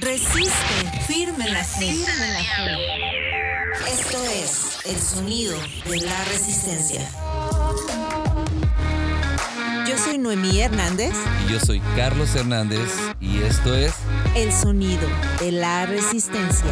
Resiste, firme la fe. Esto es el sonido de la resistencia. Yo soy Noemí Hernández. Y yo soy Carlos Hernández y esto es El sonido de la resistencia.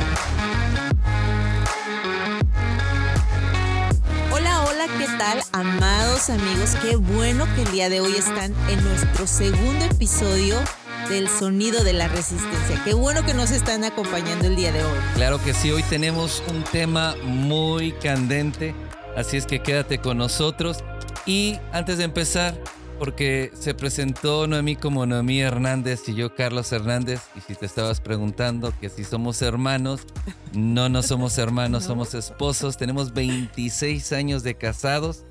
Hola, hola, ¿qué tal, amados amigos? Qué bueno que el día de hoy están en nuestro segundo episodio del sonido de la resistencia. Qué bueno que nos están acompañando el día de hoy. Claro que sí, hoy tenemos un tema muy candente, así es que quédate con nosotros. Y antes de empezar, porque se presentó Noemí como Noemí Hernández y yo Carlos Hernández, y si te estabas preguntando que si somos hermanos, no, no somos hermanos, somos esposos, tenemos 26 años de casados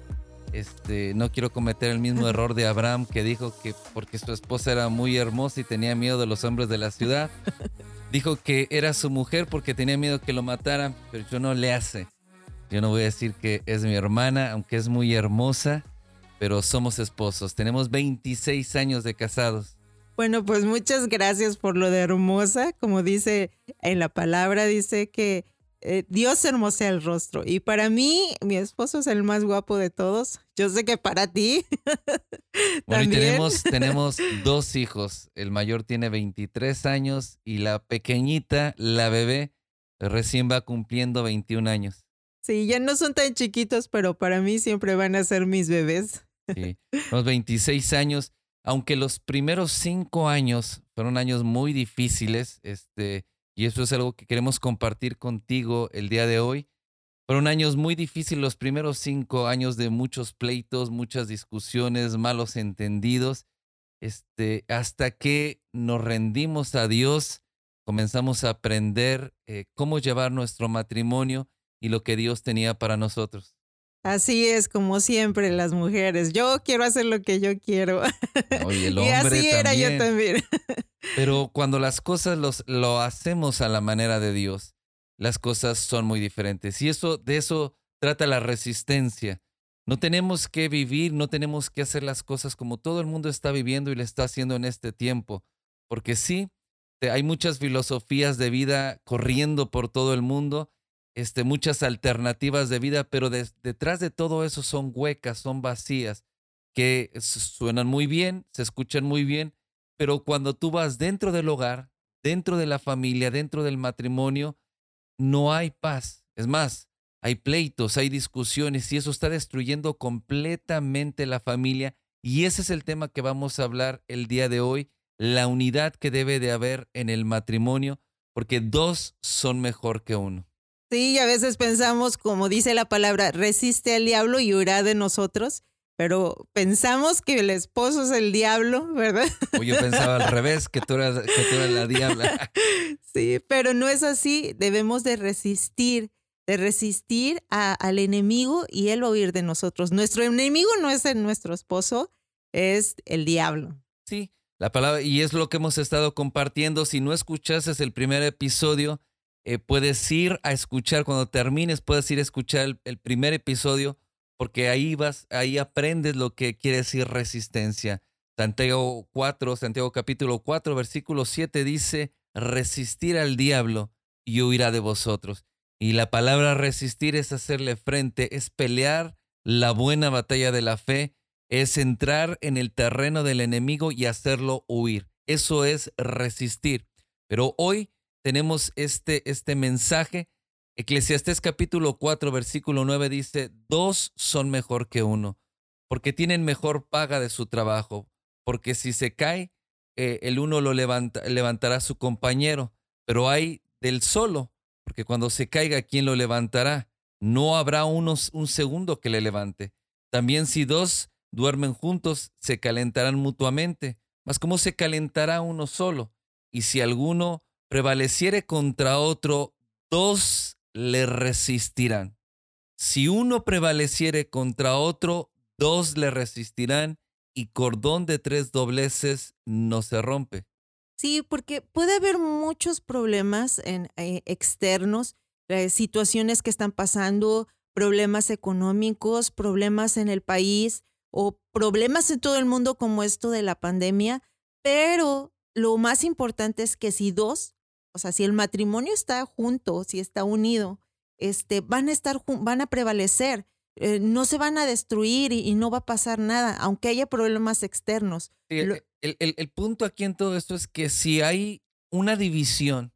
este, no quiero cometer el mismo error de Abraham que dijo que porque su esposa era muy hermosa y tenía miedo de los hombres de la ciudad, dijo que era su mujer porque tenía miedo que lo mataran, pero yo no le hace. Yo no voy a decir que es mi hermana, aunque es muy hermosa, pero somos esposos. Tenemos 26 años de casados. Bueno, pues muchas gracias por lo de hermosa. Como dice en la palabra, dice que eh, Dios hermosea el rostro. Y para mí, mi esposo es el más guapo de todos. Yo sé que para ti. bueno, y tenemos, tenemos dos hijos. El mayor tiene 23 años y la pequeñita, la bebé, recién va cumpliendo 21 años. Sí, ya no son tan chiquitos, pero para mí siempre van a ser mis bebés. Sí, los 26 años, aunque los primeros cinco años fueron años muy difíciles, este, y eso es algo que queremos compartir contigo el día de hoy. Fueron años muy difíciles, los primeros cinco años de muchos pleitos, muchas discusiones, malos entendidos, este, hasta que nos rendimos a Dios, comenzamos a aprender eh, cómo llevar nuestro matrimonio y lo que Dios tenía para nosotros. Así es, como siempre, las mujeres. Yo quiero hacer lo que yo quiero. el hombre y así era yo también. Pero cuando las cosas los, lo hacemos a la manera de Dios, las cosas son muy diferentes. Y eso, de eso trata la resistencia. No tenemos que vivir, no tenemos que hacer las cosas como todo el mundo está viviendo y le está haciendo en este tiempo. Porque sí, hay muchas filosofías de vida corriendo por todo el mundo este, muchas alternativas de vida, pero detrás de todo eso son huecas, son vacías, que suenan muy bien, se escuchan muy bien, pero cuando tú vas dentro del hogar, dentro de la familia, dentro del matrimonio, no hay paz. Es más, hay pleitos, hay discusiones y eso está destruyendo completamente la familia. Y ese es el tema que vamos a hablar el día de hoy, la unidad que debe de haber en el matrimonio, porque dos son mejor que uno. Sí, a veces pensamos, como dice la palabra, resiste al diablo y huirá de nosotros, pero pensamos que el esposo es el diablo, ¿verdad? O yo pensaba al revés, que tú eras, que tú eras la diabla. Sí, pero no es así. Debemos de resistir, de resistir al enemigo y él va a huir de nosotros. Nuestro enemigo no es el, nuestro esposo, es el diablo. Sí, la palabra, y es lo que hemos estado compartiendo. Si no escuchases el primer episodio, eh, puedes ir a escuchar, cuando termines, puedes ir a escuchar el, primer episodio, porque ahí vas, ahí aprendes lo que quiere decir resistencia. Santiago 4, Santiago capítulo 4, versículo 7 dice, resistir al diablo y huirá de vosotros. Y la palabra resistir es hacerle frente, es pelear la buena batalla de la fe, es entrar en el terreno del enemigo y hacerlo huir. Eso es resistir. Pero hoy tenemos este, este mensaje. Eclesiastés capítulo 4, versículo 9 dice, dos son mejor que uno, porque tienen mejor paga de su trabajo, porque si se cae, eh, el uno lo levanta, levantará su compañero, pero hay del solo, porque cuando se caiga, ¿quién lo levantará? No habrá unos, un segundo que le levante. También si dos duermen juntos, se calentarán mutuamente, mas ¿cómo se calentará uno solo? Y si alguno prevaleciere contra otro, dos le resistirán. Si uno prevaleciere contra otro, dos le resistirán y cordón de tres dobleces no se rompe. Sí, porque puede haber muchos problemas en, eh, externos, eh, situaciones que están pasando, problemas económicos, problemas en el país o problemas en todo el mundo como esto de la pandemia, pero lo más importante es que si dos o sea, si el matrimonio está junto, si está unido, este, van a estar, van a prevalecer. Eh, no se van a destruir y, no va a pasar nada, aunque haya problemas externos. el, el, punto aquí en todo esto es que si hay una división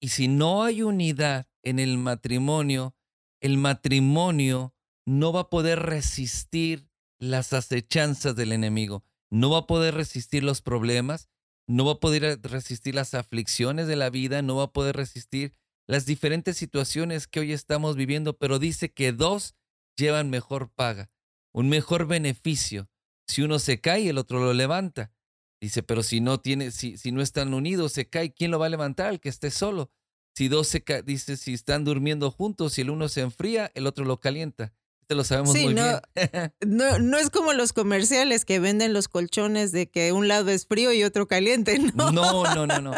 y si no hay unidad en el matrimonio, el matrimonio no va a poder resistir las acechanzas del enemigo, no va a poder resistir los problemas, no va a poder resistir las aflicciones de la vida, no va a poder resistir las diferentes situaciones que hoy estamos viviendo, pero dice que dos llevan mejor paga, un mejor beneficio. Si uno se cae, el otro lo levanta. Dice, pero si no tiene, si, si no están unidos, se cae, ¿quién lo va a levantar? El que esté solo. Si dos se dice, si están durmiendo juntos, si el uno se enfría, el otro lo calienta. Este lo sabemos muy no, bien. no, no es como los comerciales que venden los colchones de que un lado es frío y otro caliente, ¿no? No, no, no, no.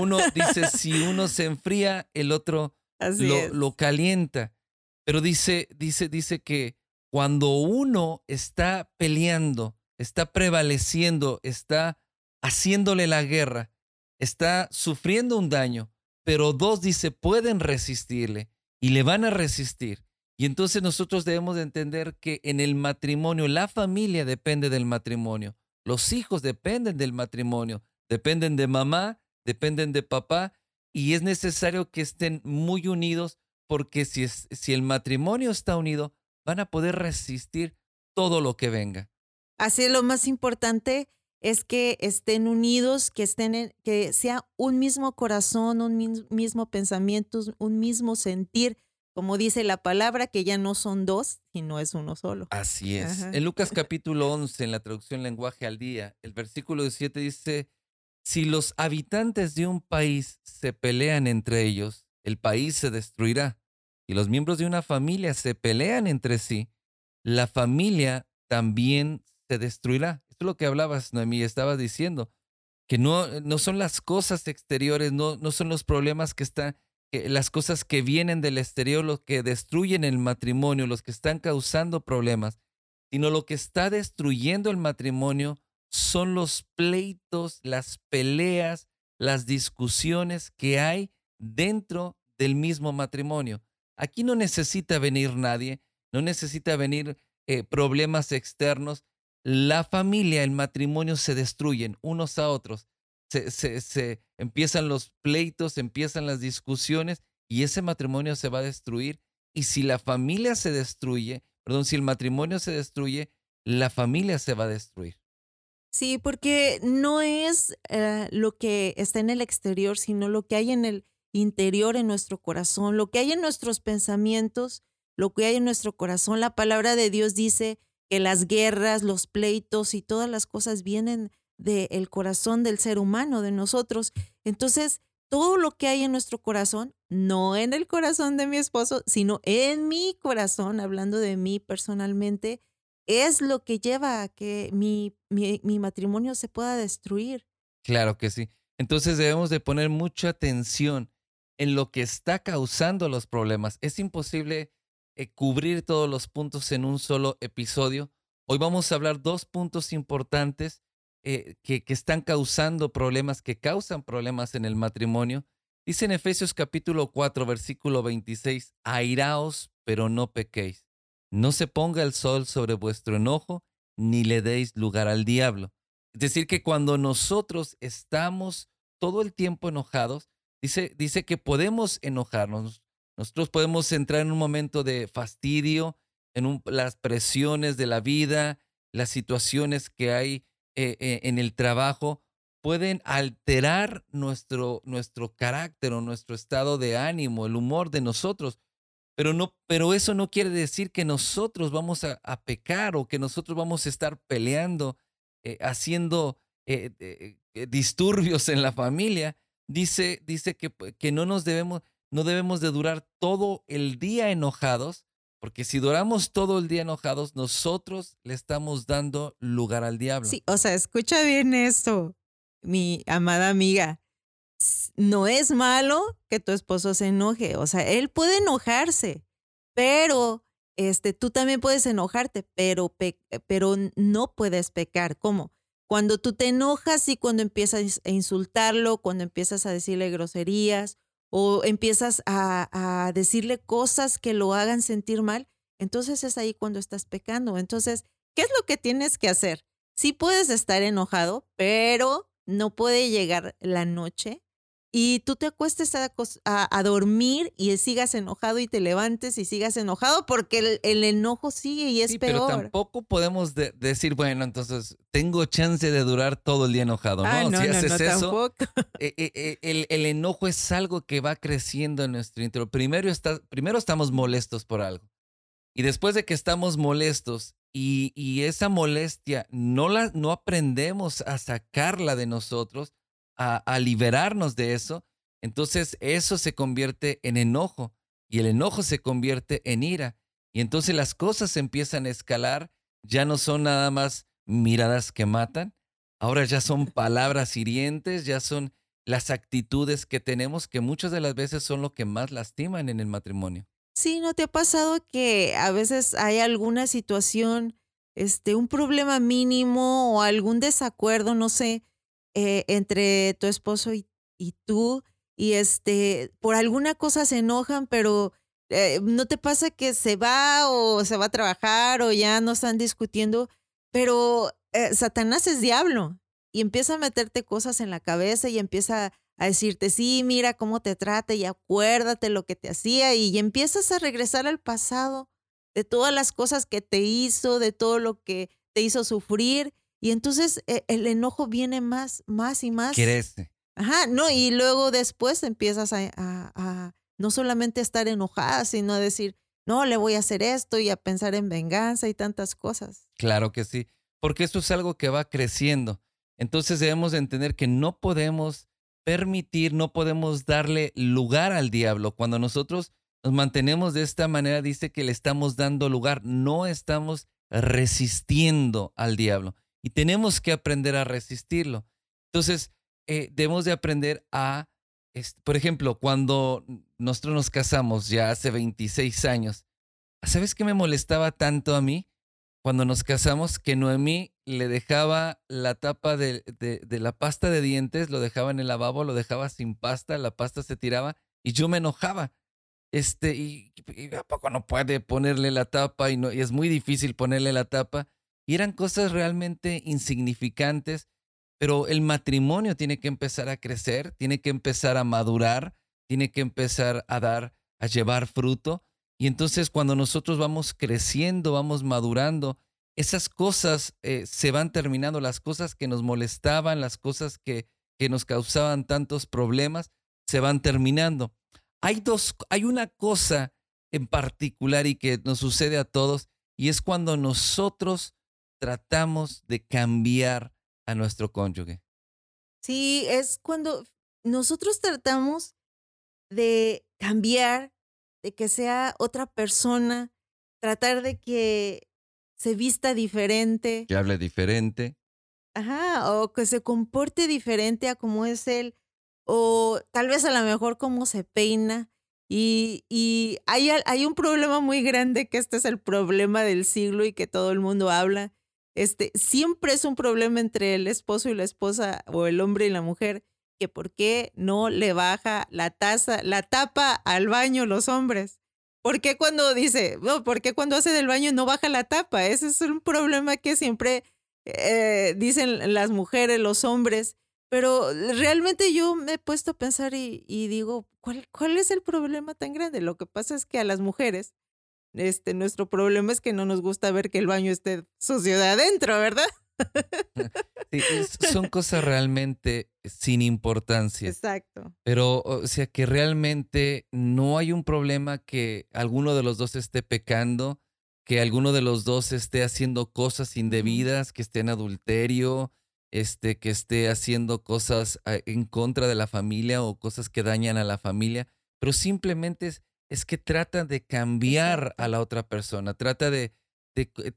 Uno dice, si uno se enfría, el otro lo, lo, calienta. Pero dice, dice, dice que cuando uno está peleando, está prevaleciendo, está haciéndole la guerra, está sufriendo un daño, pero dos dice, pueden resistirle y le van a resistir. Y entonces nosotros debemos de entender que en el matrimonio, la familia depende del matrimonio, los hijos dependen del matrimonio, dependen de mamá, dependen de papá, y es necesario que estén muy unidos porque si, si el matrimonio está unido, van a poder resistir todo lo que venga. Así es lo más importante es que estén unidos, que estén que sea un mismo corazón, un mismo pensamiento, un mismo sentir, como dice la palabra, que ya no son dos, sino es uno solo. Así es. En Lucas capítulo 11, en la traducción lenguaje al día, el versículo 17 dice, si los habitantes de un país se pelean entre ellos, el país se destruirá. Y los miembros de una familia se pelean entre sí, la familia también se destruirá es lo que hablabas, Noemí, estabas diciendo, que no, no son las cosas exteriores, no, no son los problemas que están, las cosas que vienen del exterior, los que destruyen el matrimonio, los que están causando problemas, sino lo que está destruyendo el matrimonio son los pleitos, las peleas, las discusiones que hay dentro del mismo matrimonio. Aquí no necesita venir nadie, no necesita venir eh, problemas externos, la familia, el matrimonio se destruyen unos a otros. Se, se, empiezan los pleitos, empiezan las discusiones y ese matrimonio se va a destruir. Y si la familia se destruye, perdón, si el matrimonio se destruye, la familia se va a destruir. Sí, porque no es eh, lo que está en el exterior, sino lo que hay en el interior, en nuestro corazón, lo que hay en nuestros pensamientos, lo que hay en nuestro corazón. La palabra de Dios dice que las guerras, los pleitos y todas las cosas vienen del corazón del ser humano, de nosotros. Entonces, todo lo que hay en nuestro corazón, no en el corazón de mi esposo, sino en mi corazón, hablando de mí personalmente, es lo que lleva a que mi, mi, mi matrimonio se pueda destruir. Claro que sí. Entonces debemos de poner mucha atención en lo que está causando los problemas. Es imposible eh, cubrir todos los puntos en un solo episodio. Hoy vamos a hablar dos puntos importantes eh, que, están causando problemas, que causan problemas en el matrimonio. Dice en Efesios capítulo 4, versículo 26, airaos, pero no pequéis. No se ponga el sol sobre vuestro enojo, ni le deis lugar al diablo. Es decir, que cuando nosotros estamos todo el tiempo enojados, dice, dice que podemos enojarnos, nosotros podemos entrar en un momento de fastidio, en las presiones de la vida, las situaciones que hay eh, eh, en el trabajo, pueden alterar nuestro, nuestro carácter o nuestro estado de ánimo, el humor de nosotros. Pero, no, pero eso no quiere decir que nosotros vamos a, pecar o que nosotros vamos a estar peleando, eh, haciendo disturbios en la familia. Dice, dice que, que no nos debemos, no debemos de durar todo el día enojados, porque si duramos todo el día enojados, nosotros le estamos dando lugar al diablo. Sí, o sea, escucha bien esto, mi amada amiga. No es malo que tu esposo se enoje, o sea, él puede enojarse, pero este, tú también puedes enojarte, pero, pero no puedes pecar. ¿Cómo? Cuando tú te enojas y cuando empiezas a insultarlo, cuando empiezas a decirle groserías o empiezas a, a decirle cosas que lo hagan sentir mal, entonces es ahí cuando estás pecando. Entonces, ¿qué es lo que tienes que hacer? Sí puedes estar enojado, pero no puede llegar la noche y tú te acuestes a, dormir y sigas enojado y te levantes y sigas enojado porque el, enojo sigue y es sí, peor. Pero tampoco podemos decir, bueno, entonces tengo chance de durar todo el día enojado. Ah, no, no, si no, haces eso. Eh, eh, eh, el, el, enojo es algo que va creciendo en nuestro interior. Primero, está, primero estamos molestos por algo. Y después de que estamos molestos y, y esa molestia no, la, no aprendemos a sacarla de nosotros, a, liberarnos de eso, entonces eso se convierte en enojo y el enojo se convierte en ira. Y entonces las cosas empiezan a escalar, ya no son nada más miradas que matan, ahora ya son palabras hirientes, ya son las actitudes que tenemos que muchas de las veces son lo que más lastiman en el matrimonio. Sí, ¿no te ha pasado que a veces hay alguna situación, este, un problema mínimo o algún desacuerdo, no sé, eh, entre tu esposo y, tú, y este, por alguna cosa se enojan, pero eh, no te pasa que se va o se va a trabajar o ya no están discutiendo, pero eh, Satanás es diablo y empieza a meterte cosas en la cabeza y empieza a decirte, sí, mira cómo te trata y acuérdate lo que te hacía y empiezas a regresar al pasado de todas las cosas que te hizo, de todo lo que te hizo sufrir y entonces e, el enojo viene más, más y más. Crece. Ajá, no, y luego después empiezas a, a, no solamente estar enojada, sino a decir, no, le voy a hacer esto y a pensar en venganza y tantas cosas. Claro que sí, porque esto es algo que va creciendo. Entonces debemos entender que no podemos permitir, no podemos darle lugar al diablo. Cuando nosotros nos mantenemos de esta manera, dice que le estamos dando lugar, no estamos resistiendo al diablo y tenemos que aprender a resistirlo. Entonces, eh, debemos de aprender a, por ejemplo, cuando nosotros nos casamos ya hace 26 años, ¿sabes qué me molestaba tanto a mí? Cuando nos casamos, que Noemí le dejaba la tapa de, de, la pasta de dientes, lo dejaba en el lavabo, lo dejaba sin pasta, la pasta se tiraba y yo me enojaba. Este, y, ¿a poco no puede ponerle la tapa? Y, no, y es muy difícil ponerle la tapa. Y eran cosas realmente insignificantes, pero el matrimonio tiene que empezar a crecer, tiene que empezar a madurar, tiene que empezar a dar, a llevar fruto. Y entonces cuando nosotros vamos creciendo, vamos madurando, esas cosas eh, se van terminando, las cosas que nos molestaban, las cosas que, que nos causaban tantos problemas, se van terminando. Hay dos, hay una cosa en particular y que nos sucede a todos, y es cuando nosotros tratamos de cambiar a nuestro cónyuge. Sí, es cuando nosotros tratamos de cambiar, de que sea otra persona, tratar de que se vista diferente. Que hable diferente. Ajá, o que se comporte diferente a como es él, o tal vez a lo mejor cómo se peina. Y, y hay, hay un problema muy grande que este es el problema del siglo y que todo el mundo habla, este, siempre es un problema entre el esposo y la esposa o el hombre y la mujer, que por qué no le baja la taza, la tapa al baño los hombres. ¿Por qué cuando dice, no, por qué cuando hace del baño no baja la tapa? Ese es un problema que siempre eh, dicen las mujeres, los hombres. Pero realmente yo me he puesto a pensar y, y digo, ¿cuál, ¿cuál es el problema tan grande? Lo que pasa es que a las mujeres este, nuestro problema es que no nos gusta ver que el baño esté sucio de adentro, ¿verdad? Sí, son cosas realmente sin importancia. Exacto. Pero, o sea, que realmente no hay un problema que alguno de los dos esté pecando, que alguno de los dos esté haciendo cosas indebidas, que esté en adulterio, este, que esté haciendo cosas ah, en contra de la familia o cosas que dañan a la familia, pero simplemente es es que trata de cambiar a la otra persona, trata de,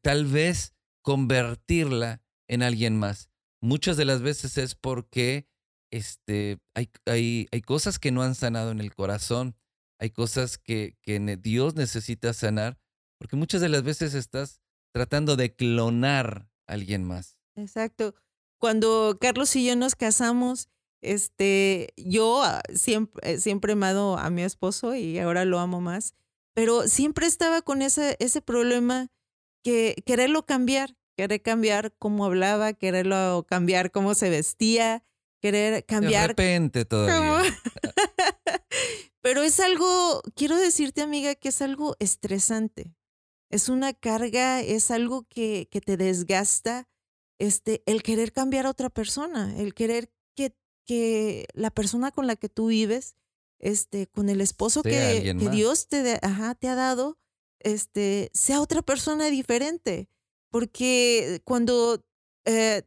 tal vez convertirla en alguien más. Muchas de las veces es porque este, hay, hay, hay cosas que no han sanado en el corazón, hay cosas que, que Dios necesita sanar, porque muchas de las veces estás tratando de clonar a alguien más. Exacto. cuando Carlos y yo nos casamos, este, yo ah, siempre, siempre he amado a mi esposo y ahora lo amo más, pero siempre estaba con ese, ese problema que quererlo cambiar, querer cambiar cómo hablaba, quererlo cambiar cómo se vestía, querer cambiar. De repente todavía. Pero es algo, quiero decirte amiga, que es algo estresante. Es una carga, es algo que, que te desgasta, este, el querer cambiar a otra persona, el querer que, la persona con la que tú vives, este, con el esposo que, que Dios te, ajá, te ha dado, este, sea otra persona diferente. Porque cuando eh,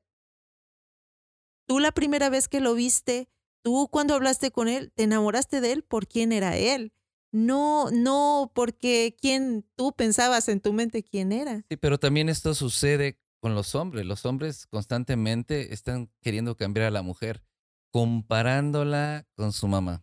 tú la primera vez que lo viste, tú cuando hablaste con él, te enamoraste de él por quién era él. No, no porque quién tú pensabas en tu mente quién era. Sí, pero también esto sucede con los hombres. Los hombres constantemente están queriendo cambiar a la mujer, comparándola con su mamá.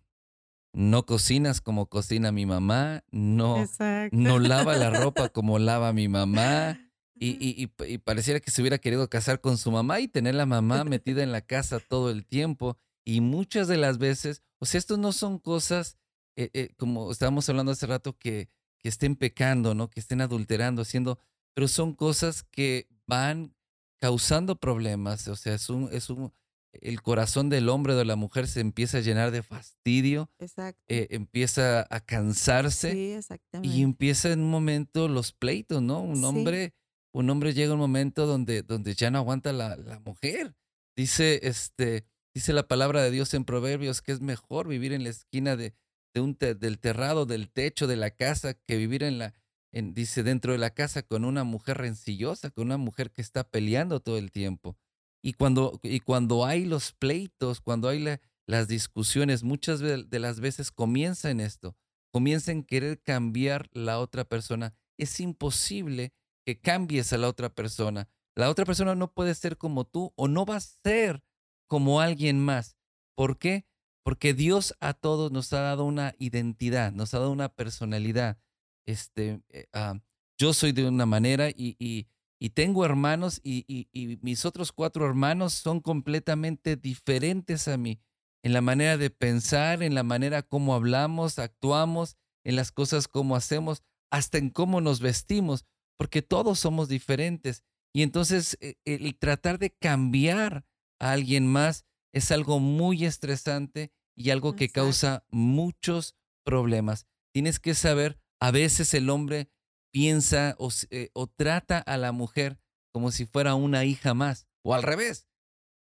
No cocinas como cocina mi mamá, no, no lava la ropa como lava mi mamá, y, y, pareciera que se hubiera querido casar con su mamá y tener la mamá metida en la casa todo el tiempo. Y muchas de las veces, o sea, estos no son cosas, eh, eh, como estábamos hablando hace rato, que, que estén pecando, ¿no? Que estén adulterando, haciendo, pero son cosas que van causando problemas. O sea, es un, es un, el corazón del hombre o de la mujer se empieza a llenar de fastidio, eh, empieza a cansarse sí, y empieza en un momento los pleitos, ¿no? Un hombre un hombre llega un momento donde, donde ya no aguanta la, la, mujer. Dice, este, dice la palabra de Dios en Proverbios que es mejor vivir en la esquina de, de un del terrado, del techo de la casa, que vivir en la, en, dice, dentro de la casa con una mujer rencillosa, con una mujer que está peleando todo el tiempo. Y cuando, y cuando hay los pleitos, cuando hay las discusiones, muchas de las veces comienza en esto, comienza en querer cambiar la otra persona. Es imposible que cambies a la otra persona. La otra persona no puede ser como tú o no va a ser como alguien más. ¿Por qué? Porque Dios a todos nos ha dado una identidad, nos ha dado una personalidad. Este, eh, ah, yo soy de una manera y, y, tengo hermanos y, y, mis otros cuatro hermanos son completamente diferentes a mí en la manera de pensar, en la manera como hablamos, actuamos, en las cosas como hacemos, hasta en cómo nos vestimos porque todos somos diferentes. Y entonces eh, el tratar de cambiar a alguien más es algo muy estresante y algo que causa muchos problemas. Tienes que saber, a veces el hombre piensa o, eh, o, trata a la mujer como si fuera una hija más, o al revés.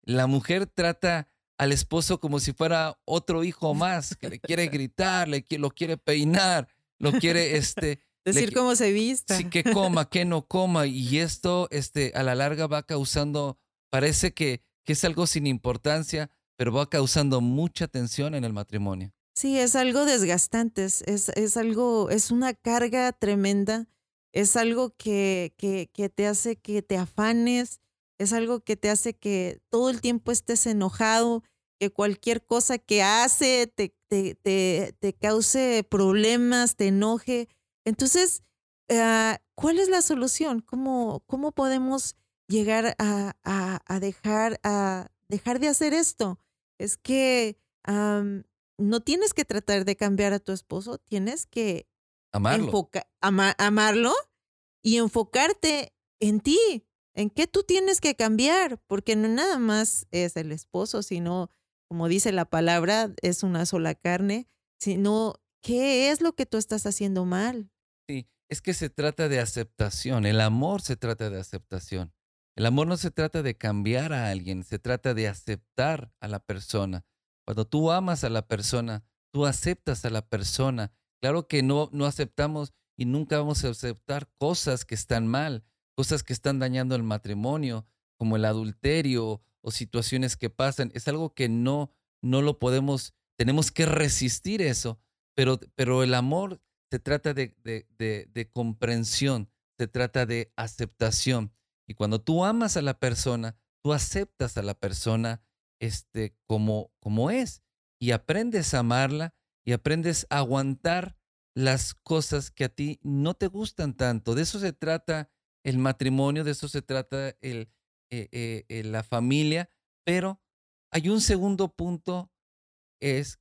La mujer trata al esposo como si fuera otro hijo más, que le quiere gritar, le, lo quiere peinar, lo quiere este, Decir cómo se vista. Sí, que coma, que no coma. Y esto este, a la larga va causando, parece que, que es algo sin importancia, pero va causando mucha tensión en el matrimonio. Sí, es algo desgastante, es, es algo, es una carga tremenda, es algo que, que, que, te hace que te afanes, es algo que te hace que todo el tiempo estés enojado, que cualquier cosa que hace te, te, te, te cause problemas, te enoje. Entonces, ah, ¿cuál es la solución? ¿Cómo, cómo podemos llegar a, a, dejar, a dejar de hacer esto? Es que no tienes que tratar de cambiar a tu esposo, tienes que amarlo. amarlo y enfocarte en ti, en qué tú tienes que cambiar, porque no nada más es el esposo, sino, como dice la palabra, es una sola carne, sino qué es lo que tú estás haciendo mal. Sí, es que se trata de aceptación. El amor se trata de aceptación. El amor no se trata de cambiar a alguien, se trata de aceptar a la persona. Cuando tú amas a la persona, tú aceptas a la persona. Claro que no, no aceptamos y nunca vamos a aceptar cosas que están mal, cosas que están dañando el matrimonio, como el adulterio o situaciones que pasan. Es algo que no, no lo podemos, tenemos que resistir eso, pero, pero el amor se trata de, de, comprensión, se trata de aceptación. Y cuando tú amas a la persona, tú aceptas a la persona este, como, como es y aprendes a amarla y aprendes a aguantar las cosas que a ti no te gustan tanto. De eso se trata el matrimonio, de eso se trata el, eh, eh, eh, la familia, Pero hay un segundo punto, es,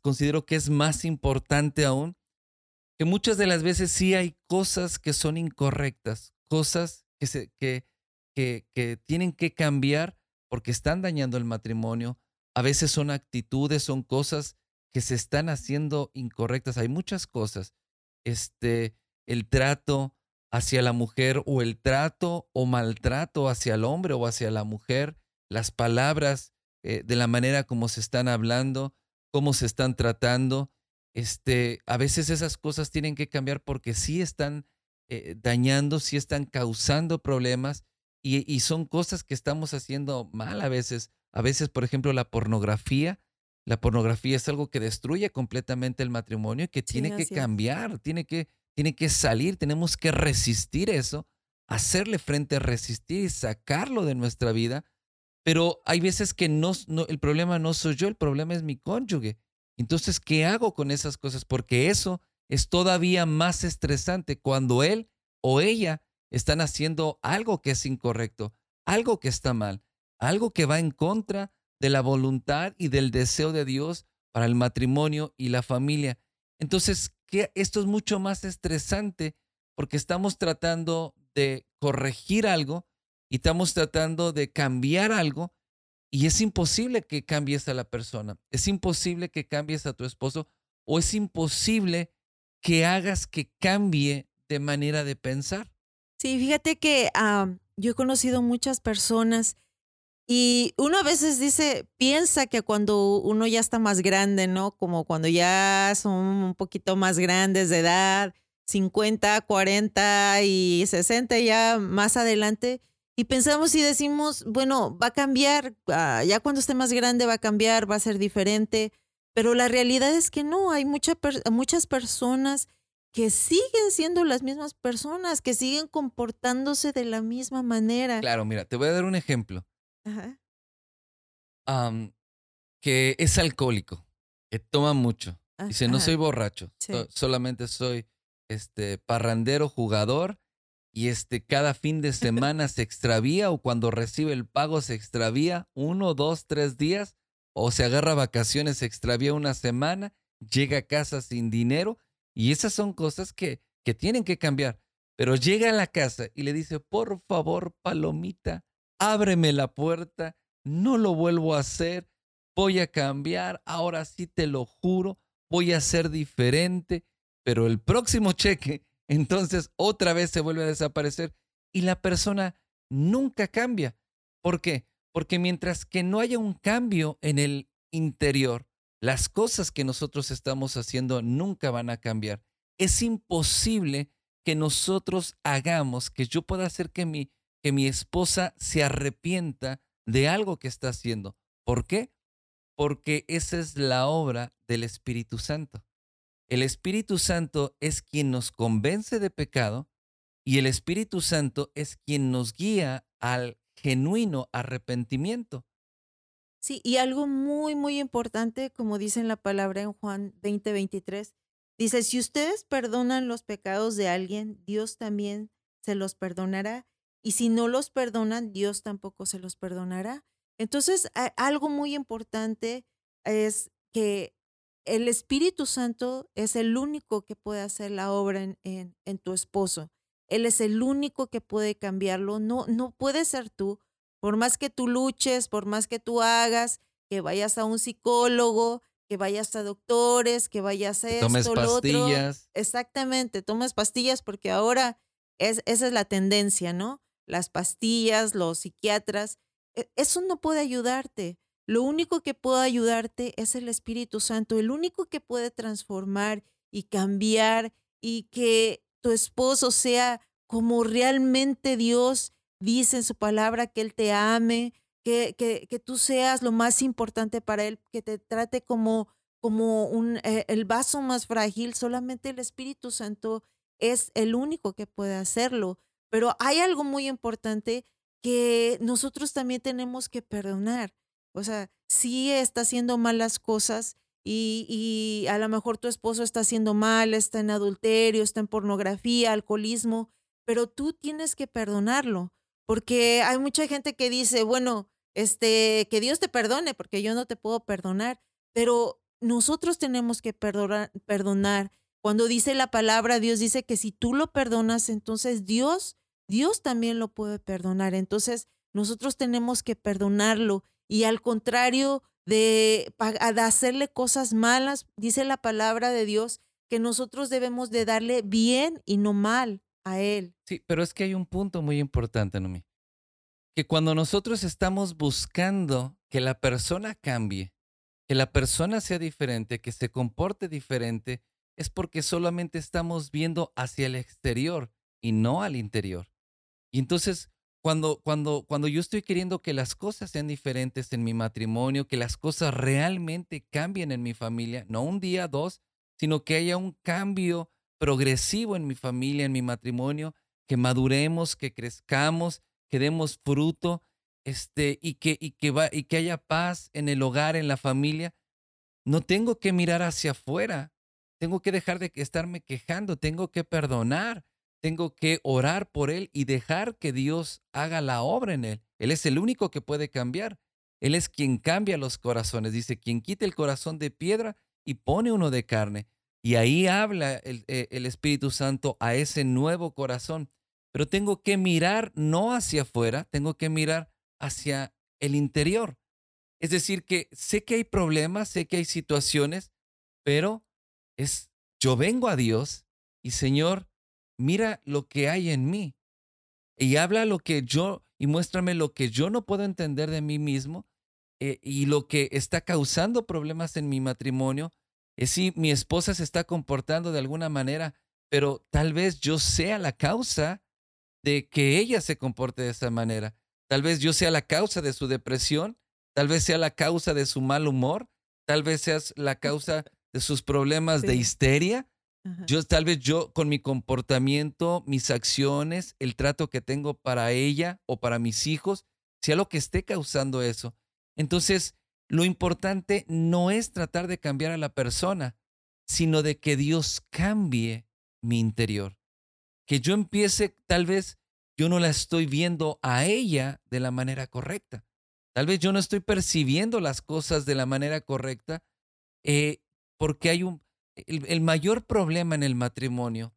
considero que es más importante aún, que muchas de las veces sí hay cosas que son incorrectas, cosas que, se, que, que, que tienen que cambiar porque están dañando el matrimonio. A veces son actitudes, son cosas que se están haciendo incorrectas. Hay muchas cosas. Este, el trato hacia la mujer o el trato o maltrato hacia el hombre o hacia la mujer, las palabras eh, de la manera como se están hablando, cómo se están tratando. Este, a veces esas cosas tienen que cambiar porque sí están eh, dañando, sí están causando problemas y, y son cosas que estamos haciendo mal a veces. A veces, por ejemplo, la pornografía la pornografía es algo que destruye completamente el matrimonio y que tiene que cambiar, tiene que, tiene que salir, tenemos que resistir eso, hacerle frente, resistir y sacarlo de nuestra vida. Pero hay veces que no, el problema no soy yo, el problema es mi cónyuge. Entonces, ¿qué hago con esas cosas? Porque eso es todavía más estresante cuando él o ella están haciendo algo que es incorrecto, algo que está mal, algo que va en contra de la voluntad y del deseo de Dios para el matrimonio y la familia. Entonces, que esto es mucho más estresante porque estamos tratando de corregir algo y estamos tratando de cambiar algo y es imposible que cambies a la persona, es imposible que cambies a tu esposo o es imposible que hagas que cambie de manera de pensar. Sí, fíjate que ah, yo he conocido muchas personas y uno a veces dice, piensa que cuando uno ya está más grande, ¿no? Como cuando ya son un poquito más grandes de edad, 50, 40 y 60 ya más adelante, y pensamos y decimos, bueno, va a cambiar, ah, ya cuando esté más grande va a cambiar, va a ser diferente, pero la realidad es que no, hay mucha muchas personas que siguen siendo las mismas personas, que siguen comportándose de la misma manera. Claro, mira, te voy a dar un ejemplo que es alcohólico, que toma mucho. Ah, Dice, no soy borracho, solamente soy este parrandero jugador y este cada fin de semana se extravía o cuando recibe el pago se extravía uno, dos, tres días o se agarra vacaciones, se extravía una semana, llega a casa sin dinero y esas son cosas que, que tienen que cambiar. Pero llega a la casa y le dice, por favor, palomita, ábreme la puerta, no lo vuelvo a hacer, voy a cambiar, ahora sí te lo juro, voy a ser diferente, pero el próximo cheque, entonces otra vez se vuelve a desaparecer y la persona nunca cambia. ¿Por qué? Porque mientras que no haya un cambio en el interior, las cosas que nosotros estamos haciendo nunca van a cambiar. Es imposible que nosotros hagamos, que yo pueda hacer que mi que mi esposa se arrepienta de algo que está haciendo. ¿Por qué? Porque esa es la obra del Espíritu Santo. El Espíritu Santo es quien nos convence de pecado y el Espíritu Santo es quien nos guía al genuino arrepentimiento. Sí, y algo muy, muy importante, como dice en la palabra en Juan 20, 23, dice, si ustedes perdonan los pecados de alguien, Dios también se los perdonará. Y si no los perdonan, Dios tampoco se los perdonará. Entonces, algo muy importante es que el Espíritu Santo es el único que puede hacer la obra en, en, tu esposo. Él es el único que puede cambiarlo. No, no puede ser tú. Por más que tú luches, por más que tú hagas, que vayas a un psicólogo, que vayas a doctores, que vayas a esto, tomes pastillas. Exactamente, tomes pastillas porque ahora es, esa es la tendencia, ¿no? Las pastillas, los psiquiatras, e, eso no puede ayudarte. Lo único que puede ayudarte es el Espíritu Santo, el único que puede transformar y cambiar y que tu esposo sea como realmente Dios dice en su palabra, que Él te ame, que, que, que tú seas lo más importante para Él, que te trate como, como un, eh, el vaso más frágil. Solamente el Espíritu Santo es el único que puede hacerlo. Pero hay algo muy importante que nosotros también tenemos que perdonar. O sea, si está haciendo malas cosas y, y, a lo mejor tu esposo está haciendo mal, está en adulterio, está en pornografía, alcoholismo, pero tú tienes que perdonarlo. Porque hay mucha gente que dice, bueno, este, que Dios te perdone, porque yo no te puedo perdonar, pero nosotros tenemos que perdonar, perdonar. Cuando dice la palabra, Dios dice que si tú lo perdonas, entonces Dios, Dios también lo puede perdonar. Entonces, nosotros tenemos que perdonarlo y al contrario de, hacerle cosas malas, dice la palabra de Dios que nosotros debemos de darle bien y no mal a él. Sí, pero es que hay un punto muy importante, Nomi. Que cuando nosotros estamos buscando que la persona cambie, que la persona sea diferente, que se comporte diferente, es porque solamente estamos viendo hacia el exterior y no al interior. Y entonces, cuando, cuando, cuando yo estoy queriendo que las cosas sean diferentes en mi matrimonio, que las cosas realmente cambien en mi familia, no un día, dos, sino que haya un cambio progresivo en mi familia, en mi matrimonio, que maduremos, que crezcamos, que demos fruto, este, y que, y que, va, y que haya paz en el hogar, en la familia. No tengo que mirar hacia afuera, tengo que dejar de estarme quejando, tengo que perdonar, tengo que orar por él y dejar que Dios haga la obra en él. Él es el único que puede cambiar. Él es quien cambia los corazones. Dice, quien quita el corazón de piedra y pone uno de carne. Y ahí habla el, eh, el, Espíritu Santo a ese nuevo corazón. Pero tengo que mirar no hacia afuera, tengo que mirar hacia el interior. Es decir, que sé que hay problemas, sé que hay situaciones, pero es, yo vengo a Dios y Señor, mira lo que hay en mí. Y habla lo que yo, y muéstrame lo que yo no puedo entender de mí mismo eh, y lo que está causando problemas en mi matrimonio es si mi esposa se está comportando de alguna manera, pero tal vez yo sea la causa de que ella se comporte de esa manera. Tal vez yo sea la causa de su depresión, tal vez sea la causa de su mal humor, tal vez sea la causa de sus problemas de histeria. Yo tal vez yo con mi comportamiento, mis acciones, el trato que tengo para ella o para mis hijos, sea lo que esté causando eso. Entonces, lo importante no es tratar de cambiar a la persona, sino de que Dios cambie mi interior. Que yo empiece, tal vez yo no la estoy viendo a ella de la manera correcta. Tal vez yo no estoy percibiendo las cosas de la manera correcta eh, porque hay un... el mayor problema en el matrimonio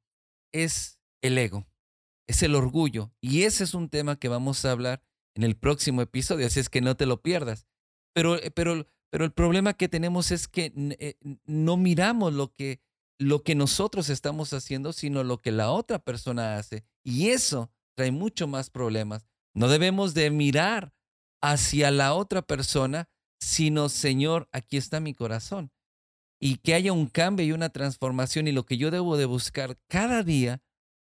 es el ego, es el orgullo. Y ese es un tema que vamos a hablar en el próximo episodio, así es que no te lo pierdas. Pero, eh, pero, pero el problema que tenemos es que eh, no miramos lo que, lo que nosotros estamos haciendo, sino lo que la otra persona hace. Y eso trae mucho más problemas. No debemos de mirar hacia la otra persona, sino, Señor, aquí está mi corazón. Y que haya un cambio y una transformación. Y lo que yo debo de buscar cada día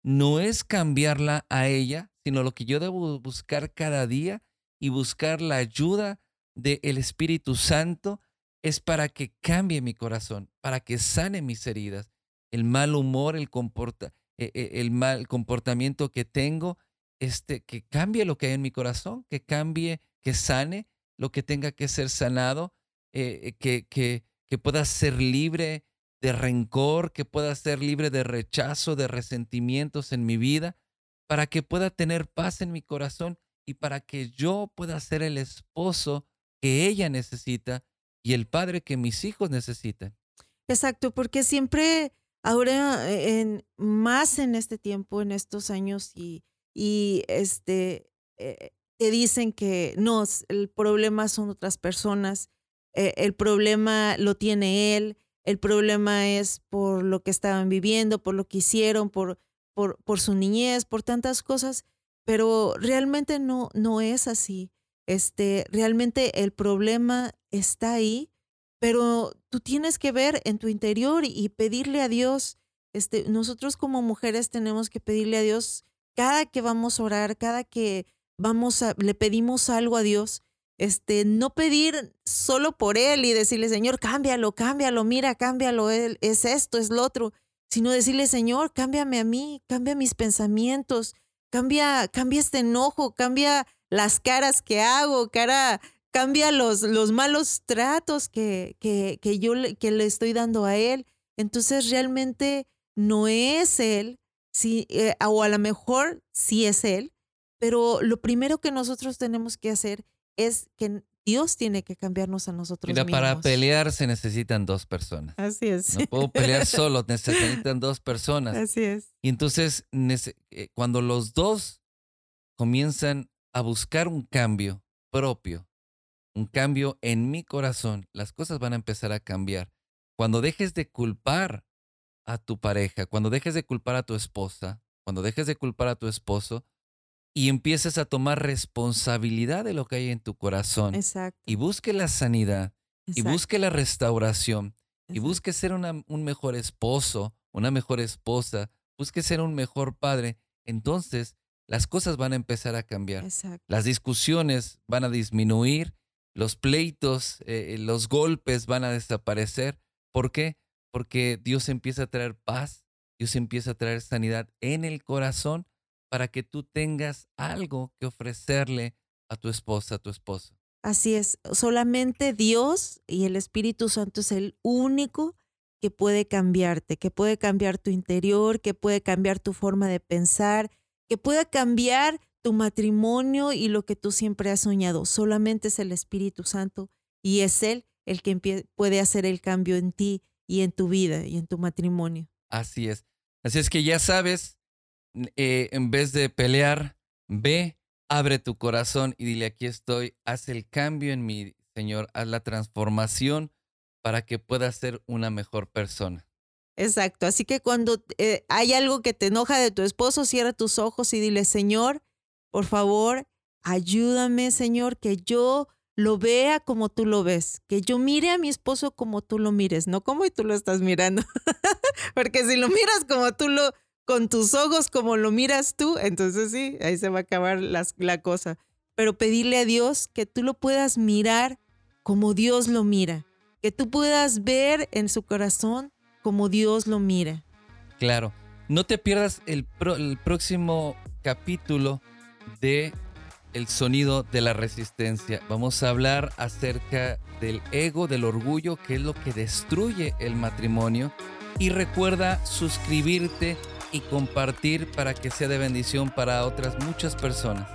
no es cambiarla a ella, sino lo que yo debo buscar cada día y buscar la ayuda del Espíritu Santo es para que cambie mi corazón, para que sane mis heridas, el mal humor, el, comporta, e, e, el mal comportamiento que tengo, este, que cambie lo que hay en mi corazón, que cambie, que sane lo que tenga que ser sanado, eh, eh, que, que, que pueda ser libre de rencor, que pueda ser libre de rechazo, de resentimientos en mi vida, para que pueda tener paz en mi corazón y para que yo pueda ser el esposo que ella necesita y el padre que mis hijos necesitan. Exacto, porque siempre ahora eh, en más en este tiempo, en estos años y, y este eh, te dicen que no, el problema son otras personas, eh, el problema lo tiene él, el problema es por lo que estaban viviendo, por lo que hicieron, por, por, por su niñez, por tantas cosas, pero realmente no, no es así. Este, realmente el problema está ahí, pero tú tienes que ver en tu interior y pedirle a Dios. Este, nosotros como mujeres tenemos que pedirle a Dios cada que vamos a orar, cada que vamos a, le pedimos algo a Dios, este, no pedir solo por Él y decirle, Señor, cámbialo, cámbialo, mira, cámbialo, es esto, es lo otro, sino decirle, Señor, cámbiame a mí, cambia mis pensamientos, cambia, cambia este enojo, cambia las caras que hago, cara, cambia los, los malos tratos que, que, que yo le, que le estoy dando a él. Entonces realmente no es él, sí, eh, o a lo mejor sí es él, pero lo primero que nosotros tenemos que hacer es que Dios tiene que cambiarnos a nosotros Mira, mismos. para pelear se necesitan dos personas. Así es. No puedo pelear solo, necesitan dos personas. Así es. Y entonces, eh, cuando los dos comienzan a buscar un cambio propio, un cambio en mi corazón, las cosas van a empezar a cambiar. Cuando dejes de culpar a tu pareja, cuando dejes de culpar a tu esposa, cuando dejes de culpar a tu esposo y empieces a tomar responsabilidad de lo que hay en tu corazón Exacto. y busque la sanidad y exacto, busque la restauración y busque ser una- un mejor esposo, una mejor esposa, busque ser un mejor padre, entonces las cosas van a empezar a cambiar. Exacto. Las discusiones van a disminuir, los pleitos, eh, los golpes van a desaparecer. ¿Por qué? Porque Dios empieza a traer paz, Dios empieza a traer sanidad en el corazón para que tú tengas algo que ofrecerle a tu esposa, a tu esposo. Así es. Solamente Dios y el Espíritu Santo es el único que puede cambiarte, que puede cambiar tu interior, que puede cambiar tu forma de pensar, que puede cambiar tu matrimonio y lo que tú siempre has soñado. Solamente es el Espíritu Santo y es Él el que puede hacer el cambio en ti y en tu vida y en tu matrimonio. Así es. Así es que ya sabes, eh, en vez de pelear, ve, abre tu corazón y dile, aquí estoy, haz el cambio en mí, Señor, haz la transformación para que puedas ser una mejor persona. Exacto. Así que cuando eh, hay algo que te enoja de tu esposo, cierra tus ojos y dile, Señor, por favor, ayúdame, Señor, que yo lo vea como tú lo ves, que yo mire a mi esposo como tú lo mires, no como tú lo estás mirando. Porque si lo miras como tú lo, con tus ojos como lo miras tú, entonces sí, ahí se va a acabar la cosa. Pero pedirle a Dios que tú lo puedas mirar como Dios lo mira, que tú puedas ver en su corazón como Dios lo mira. Claro, no te pierdas el, pro- el próximo capítulo de El sonido de la resistencia. Vamos a hablar acerca del ego, del orgullo, que es lo que destruye el matrimonio. Y recuerda suscribirte y compartir para que sea de bendición para otras muchas personas.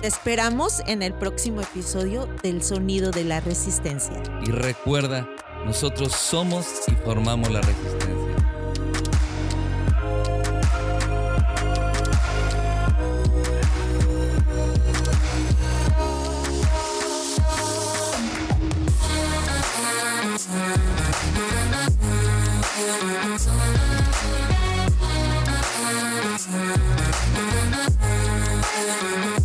Te esperamos en el próximo episodio del Sonido de la Resistencia. Y recuerda, nosotros somos y formamos la resistencia. Thank you.